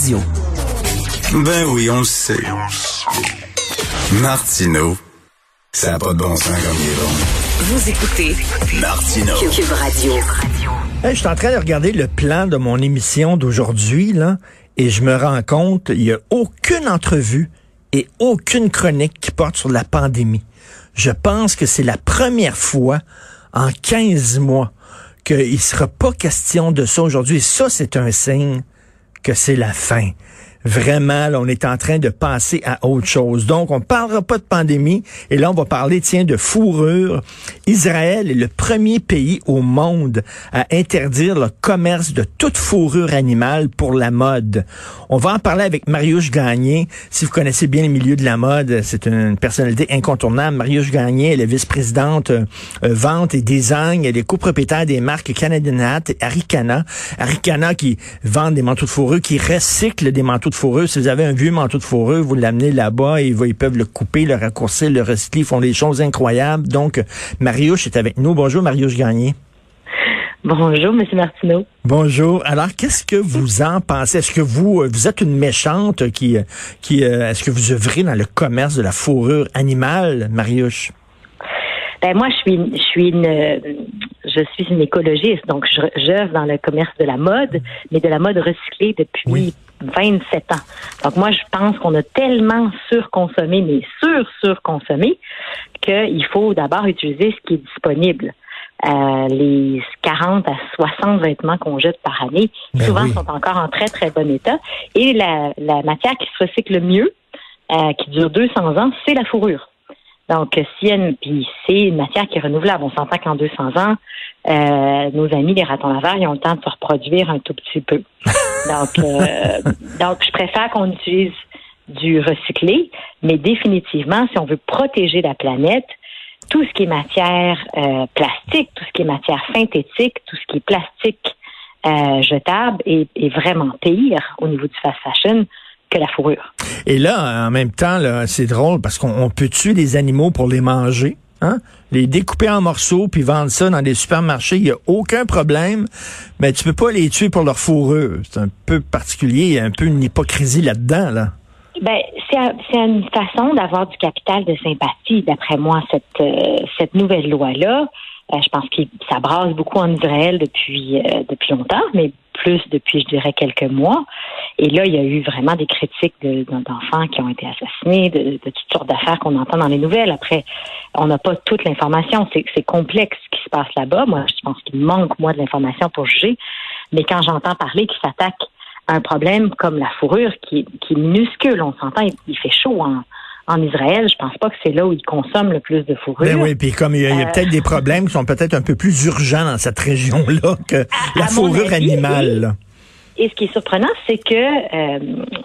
Ben oui, on le sait. Martineau, ça n'a pas de bon sens comme il est bon. Vous écoutez Martineau. Cube Radio. Hey, je suis en train de regarder le plan de mon émission d'aujourd'hui, là, et je me rends compte, il n'y a aucune entrevue et aucune chronique qui porte sur la pandémie. Je pense que c'est la première fois en 15 mois qu'il ne sera pas question de ça aujourd'hui. Et ça, c'est un signe que c'est la fin. Vraiment, là, on est en train de passer à autre chose. Donc, on parlera pas de pandémie. Et là, on va parler, tiens, de fourrure. Israël est le premier pays au monde à interdire le commerce de toute fourrure animale pour la mode. On va en parler avec Marius Gagné. Si vous connaissez bien les milieux de la mode, c'est une personnalité incontournable. Marius Gagné, elle est vice-présidente euh, vente et design. Elle est copropriétaire des marques Canadian Hat et Aricana. Aricana qui vend des manteaux de fourrure, qui recycle des manteaux de fourrure. Si vous avez un vieux manteau de fourrure, vous l'amenez là-bas et ils peuvent le couper, le raccourcir, le recycler. Ils font des choses incroyables. Donc, Marius est avec nous. Bonjour, Marius Gagné. Bonjour, M. Martineau. Bonjour. Alors, qu'est-ce que vous en pensez? Est-ce que vous, euh, vous êtes une méchante qui, euh, qui, euh, est-ce que vous œuvrez dans le commerce de la fourrure animale, Marius? Ben moi, je suis, je suis une, je suis une écologiste, donc j'œuvre dans le commerce de la mode, mais de la mode recyclée depuis 27 ans. Donc moi, je pense qu'on a tellement surconsommé, mais sur-surconsommé, qu'il faut d'abord utiliser ce qui est disponible. Euh, les 40 à 60 vêtements qu'on jette par année, Ben souvent oui. sont encore en très, très bon état. Et la, la matière qui se recycle le mieux, euh, qui dure 200 ans, c'est la fourrure. Donc, a une, puis c'est une matière qui est renouvelable. On s'entend qu'en 200 ans, euh, nos amis les ratons laveurs, ils ont le temps de se reproduire un tout petit peu. Donc, euh, donc je préfère qu'on utilise du recyclé, mais définitivement, si on veut protéger la planète, tout ce qui est matière euh, plastique, tout ce qui est matière synthétique, tout ce qui est plastique euh, jetable est, est vraiment pire au niveau du fast fashion que la fourrure. Et là, en même temps, c'est drôle parce qu'on on peut tuer des animaux pour les manger. Hein? Les découper en morceaux puis vendre ça dans des supermarchés, il n'y a aucun problème. Mais tu peux pas les tuer pour leur fourrure. C'est un peu particulier, il y a un peu une hypocrisie là-dedans. Là. Ben, c'est un- c'est une façon d'avoir du capital de sympathie, d'après moi, cette, euh, cette nouvelle loi-là. Euh, je pense que ça brasse beaucoup en Israël depuis, euh, depuis longtemps, mais plus depuis, je dirais, quelques mois. Et là, il y a eu vraiment des critiques de- d'enfants qui ont été assassinés, de, de toutes sortes d'affaires qu'on entend dans les nouvelles. Après, on n'a pas toute l'information. C'est complexe ce qui se passe là-bas. Moi, je pense qu'il manque, moi, de l'information pour juger. Mais quand j'entends parler qu'ils s'attaquent à un problème comme la fourrure qui, qui est minuscule, on s'entend, il, il fait chaud en, en Israël. Je pense pas que c'est là où ils consomment le plus de fourrure. Ben oui, puis comme il y a, Euh. peut-être des problèmes qui sont peut-être un peu plus urgents dans cette région-là que la à fourrure avis, animale. oui. Et ce qui est surprenant, c'est que euh,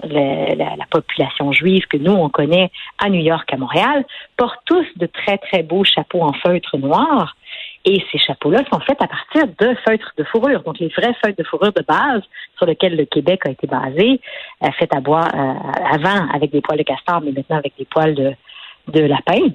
la, la population juive que nous, on connaît à New York, à Montréal, porte tous de très, très beaux chapeaux en feutre noir. Et ces chapeaux-là sont faits à partir de feutres de fourrure. Donc, les vrais feutres de fourrure de base sur lesquels le Québec a été basé, euh, fait à bois euh, avant avec des poils de castor, mais maintenant avec des poils de, de lapin.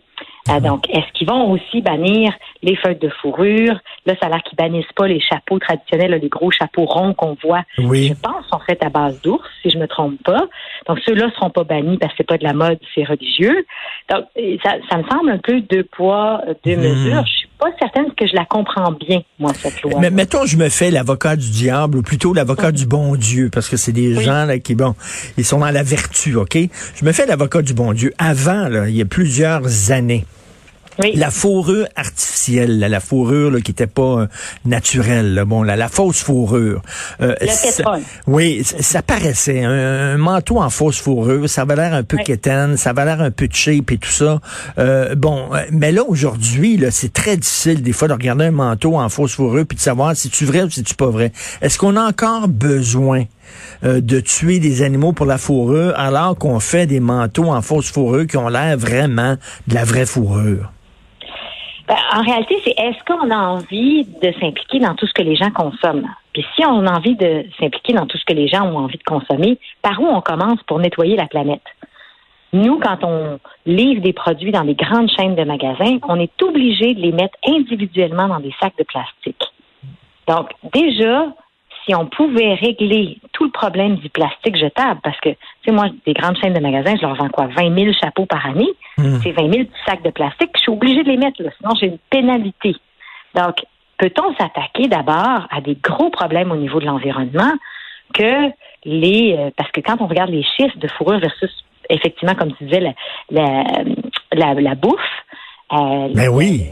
Euh, donc, est-ce qu'ils vont aussi bannir les feuilles de fourrure? Là, ça a l'air qu'ils bannissent pas les chapeaux traditionnels, les gros chapeaux ronds qu'on voit? Oui. je pense, sont faits à base d'ours, si je me trompe pas. Donc, ceux-là seront pas bannis parce que c'est pas de la mode, c'est religieux. Donc, ça, ça me semble un peu deux poids, deux Hmm. mesures. Je suis pas certaine que je la comprends bien, moi, cette loi. Mais mettons, je me fais l'avocat du diable, ou plutôt l'avocat du bon Dieu, parce que c'est des Oui. gens là, qui, bon, ils sont dans la vertu, OK? Je me fais l'avocat du bon Dieu. Avant, là, il y a plusieurs années, oui. la fourrure artificielle, là, la fourrure là, qui était pas euh, naturelle, là, bon, la, la fausse fourrure. euh, Le ça- pétrole. oui, ça, paraissait un, un manteau en fausse fourrure, ça avait l'air un peu Oui. quétaine, ça avait l'air un peu cheap et tout ça. Euh, bon, mais là aujourd'hui, c'est très difficile des fois de regarder un manteau en fausse fourrure puis de savoir si tu vrai ou si tu pas vrai. Est-ce qu'on a encore besoin euh, de tuer des animaux pour la fourrure alors qu'on fait des manteaux en fausse fourrure qui ont l'air vraiment de la vraie fourrure? Ben, en réalité, c'est est-ce qu'on a envie de s'impliquer dans tout ce que les gens consomment? Puis si on a envie de s'impliquer dans tout ce que les gens ont envie de consommer, par où on commence pour nettoyer la planète? Nous, quand on livre des produits dans des grandes chaînes de magasins, on est obligé de les mettre individuellement dans des sacs de plastique. Donc, déjà, si on pouvait régler tout le problème du plastique jetable, parce que, tu sais, moi, des grandes chaînes de magasins, je leur vends quoi? 20 000 chapeaux par année? Hmm. C'est 20 000 sacs de plastique. Je suis obligée de les mettre, là, sinon j'ai une pénalité. Donc, peut-on s'attaquer d'abord à des gros problèmes au niveau de l'environnement que les... Euh, parce que quand on regarde les chiffres de fourrure versus effectivement, comme tu disais, la, la, la, bouffe. Euh, ben oui.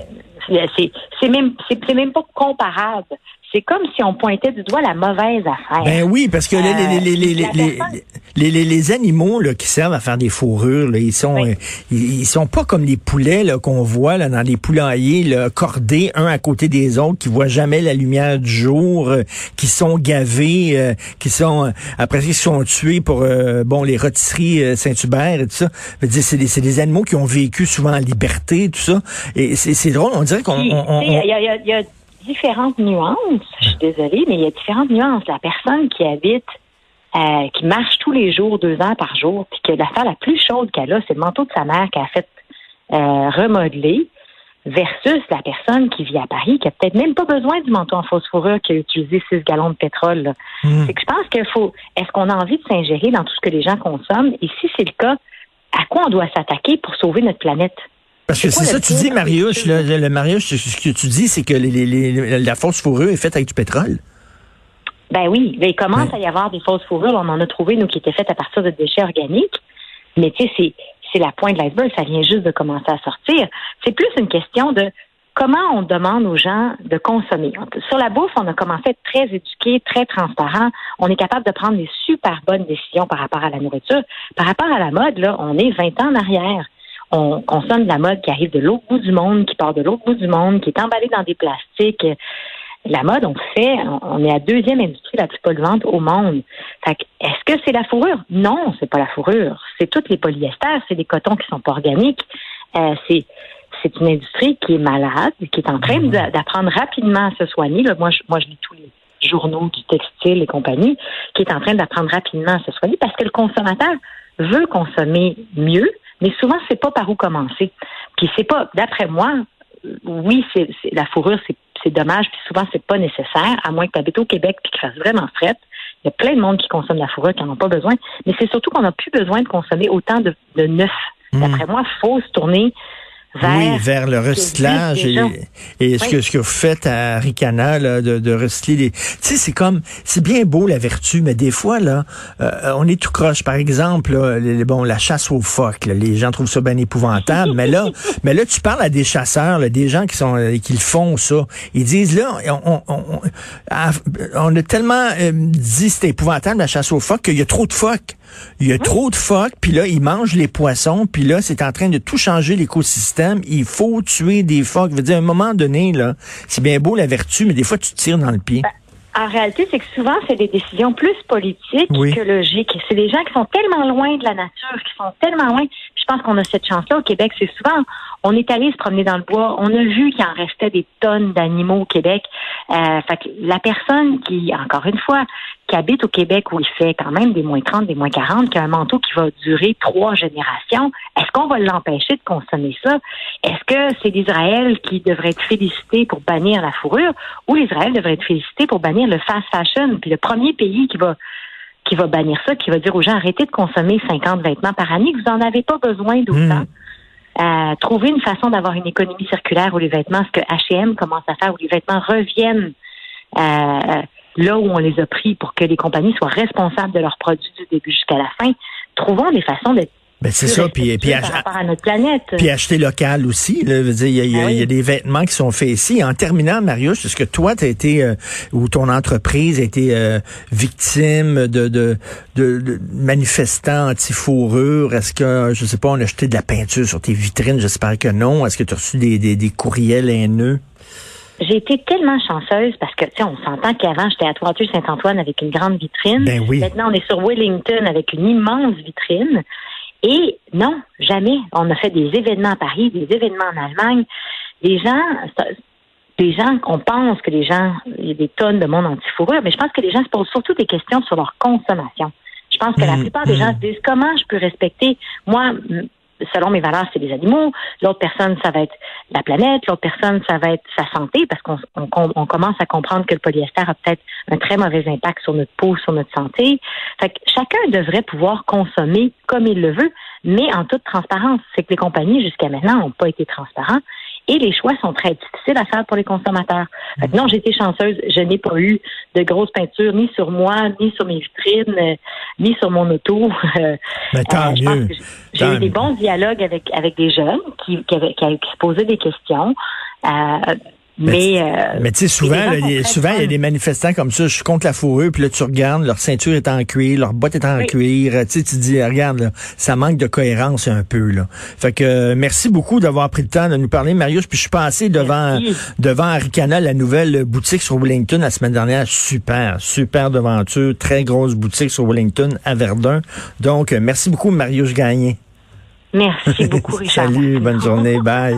C'est même, c'est même pas comparable c'est comme si on pointait du doigt la mauvaise affaire. Ben oui, parce que les, les, les, les, animaux là, qui servent à faire des fourrures, là, ils sont euh, ils, sont pas comme les poulets qu'on voit là, dans les poulaillers là, cordés un à côté des autres, qui voient jamais la lumière du jour, euh, qui sont gavés, euh, qui sont après ils sont tués pour bon les rôtisseries Saint-Hubert et tout ça. C'est des, des animaux qui ont vécu souvent en liberté, tout ça. Et c'est drôle, on dirait qu'on... Il y a différentes nuances. Je suis désolée, mais il y a différentes nuances. La personne qui habite, euh, qui marche tous les jours, deux heures par jour, puis que l'affaire la plus chaude qu'elle a, c'est le manteau de sa mère qu'elle a fait euh, remodeler, versus la personne qui vit à Paris, qui a peut-être même pas besoin du manteau en fausse fourrure, qui a utilisé six gallons de pétrole. Hmm. C'est que je pense qu'il faut, est-ce qu'on a envie de s'ingérer dans tout ce que les gens consomment? Et si c'est le cas, à quoi on doit s'attaquer pour sauver notre planète? Parce que c'est ça, tu dis, Marius, le, le, Marius, ce que tu dis, c'est que les, la fausse fourrure est faite avec du pétrole. Ben oui, il commence à y avoir des fausses fourrures. On en a trouvé, nous, qui étaient faites à partir de déchets organiques. Mais tu sais, c'est, c'est la pointe de l'iceberg. Ça vient juste de commencer à sortir. C'est plus une question de comment on demande aux gens de consommer. Sur la bouffe, on a commencé à être très éduqué, très transparent. On est capable de prendre des super bonnes décisions par rapport à la nourriture. Par rapport à la mode, là, on est 20 ans en arrière on consomme de la mode qui arrive de l'autre bout du monde, qui part de l'autre bout du monde, qui est emballée dans des plastiques. La mode, on fait, on est la deuxième industrie la plus polluante au monde. est-ce que c'est la fourrure? Non, c'est pas la fourrure. C'est toutes les polyesters, c'est des cotons qui sont pas organiques. Euh, c'est c'est une industrie qui est malade, qui est en train mmh. d'apprendre rapidement à se soigner. moi, je, moi, je lis tous les journaux du textile et compagnie, qui est en train d'apprendre rapidement à se soigner parce que le consommateur veut consommer mieux, mais souvent, c'est pas par où commencer. Puis c'est pas, d'après moi, oui, c'est la fourrure, c'est dommage, puis souvent, c'est pas nécessaire, à moins que tu habites au Québec puis que tu vraiment fret. Il y a plein de monde qui consomme la fourrure qui n'en ont pas besoin. Mais c'est surtout qu'on n'a plus besoin de consommer autant de, de neuf. Mmh. D'après moi, il faut se tourner oui, vers le recyclage et, et ce, que, ce que vous faites à Ricana, là, de, de recycler les... Tu sais, c'est comme, c'est bien beau la vertu, mais des fois, là, euh, on est tout croche. Par exemple, là, les, bon, la chasse aux phoques, les gens trouvent ça bien épouvantable, mais là, mais là, tu parles à des chasseurs, là, des gens qui sont euh, qui le font, ça. Ils disent, là, on, on, on, a tellement euh, dit c'était épouvantable la chasse aux phoques qu'il y a trop de phoques. Il y a trop de phoques, puis là, ils mangent les poissons, puis là, c'est en train de tout changer l'écosystème. Il faut tuer des phoques. Je veux dire, à un moment donné, là, c'est bien beau la vertu, mais des fois, tu tires dans le pied. Ben, en réalité, c'est que souvent, c'est des décisions plus politiques que logiques. C'est des gens qui sont tellement loin de la nature, qui sont tellement loin. Je pense qu'on a cette chance-là au Québec. C'est souvent, on est allé se promener dans le bois, on a vu qu'il en restait des tonnes d'animaux au Québec. Euh, fait que la personne qui, encore une fois, qui habite au Québec où il fait quand même des moins 30, des moins 40, qui a un manteau qui va durer trois générations, est-ce qu'on va l'empêcher de consommer ça? Est-ce que c'est l'Israël qui devrait être félicité pour bannir la fourrure ou l'Israël devrait être félicité pour bannir le fast fashion? Puis le premier pays qui va qui va bannir ça, qui va dire aux gens arrêtez de consommer 50 vêtements par année, que vous n'en avez pas besoin d'autant. Hmm. Euh, trouver une façon d'avoir une économie circulaire où les vêtements, ce que H&M commence à faire, où les vêtements reviennent euh, là où on les a pris pour que les compagnies soient responsables de leurs produits du début jusqu'à la fin. Trouvons des façons d'être ben c'est ça, puis, puis, à notre planète. puis acheter local aussi. Là, il y, a, y, a, des vêtements qui sont faits ici. En terminant, Marius, est-ce que toi, tu as été, euh, ou ton entreprise a été euh, victime de, de, de, manifestants anti-fourrure? Est-ce que, je sais pas, on a acheté de la peinture sur tes vitrines? J'espère que non. Est-ce que tu as reçu des, des, des courriels haineux? J'ai été tellement chanceuse parce que, tu sais, on s'entend qu'avant, j'étais à Toiture-Saint-Antoine avec une grande vitrine. Ben oui. Maintenant, on est sur Wellington avec une immense vitrine. Et non, jamais. On a fait des événements à Paris, des événements en Allemagne. Les gens, les gens, on pense que les gens, il y a des tonnes de monde anti-fourrure, mais je pense que les gens se posent surtout des questions sur leur consommation. Je pense que la Mm, plupart des mm. gens se disent comment je peux respecter, moi, selon mes valeurs, c'est les animaux. L'autre personne, ça va être la planète. L'autre personne, ça va être sa santé, parce qu'on on, com- on commence à comprendre que le polyester a peut-être un très mauvais impact sur notre peau, sur notre santé. Fait que chacun devrait pouvoir consommer comme il le veut, mais en toute transparence. C'est que les compagnies, jusqu'à maintenant, n'ont pas été transparents. Et les choix sont très difficiles à faire pour les consommateurs. Fait que non, j'ai été chanceuse. Je n'ai pas eu de grosses peintures ni sur moi, ni sur mes vitrines, euh, ni sur mon auto. Euh, Mais tant pense mieux. j'ai- eu des bons dialogues avec, avec des jeunes qui, qui, avaient- qui, avaient- qui se posaient des questions. Euh, mais, euh, Mais tu sais, souvent, il y a- très souvent, il y a fun. des manifestants comme ça, je suis contre la fourrure, puis là, tu regardes, leur ceinture est en cuir, leur botte est en Oui. cuir, tu sais, tu dis, regarde, là, ça manque de cohérence un peu, là. Fait que, euh, merci beaucoup d'avoir pris le temps de nous parler, Marius, puis je suis passé devant, Merci. devant Aricana, la nouvelle boutique sur Wellington la semaine dernière, super, super devanture, très grosse boutique sur Wellington à Verdun. Donc, euh, merci beaucoup, Marius Gagné. Merci beaucoup, Richard. Salut, bonne journée, bye.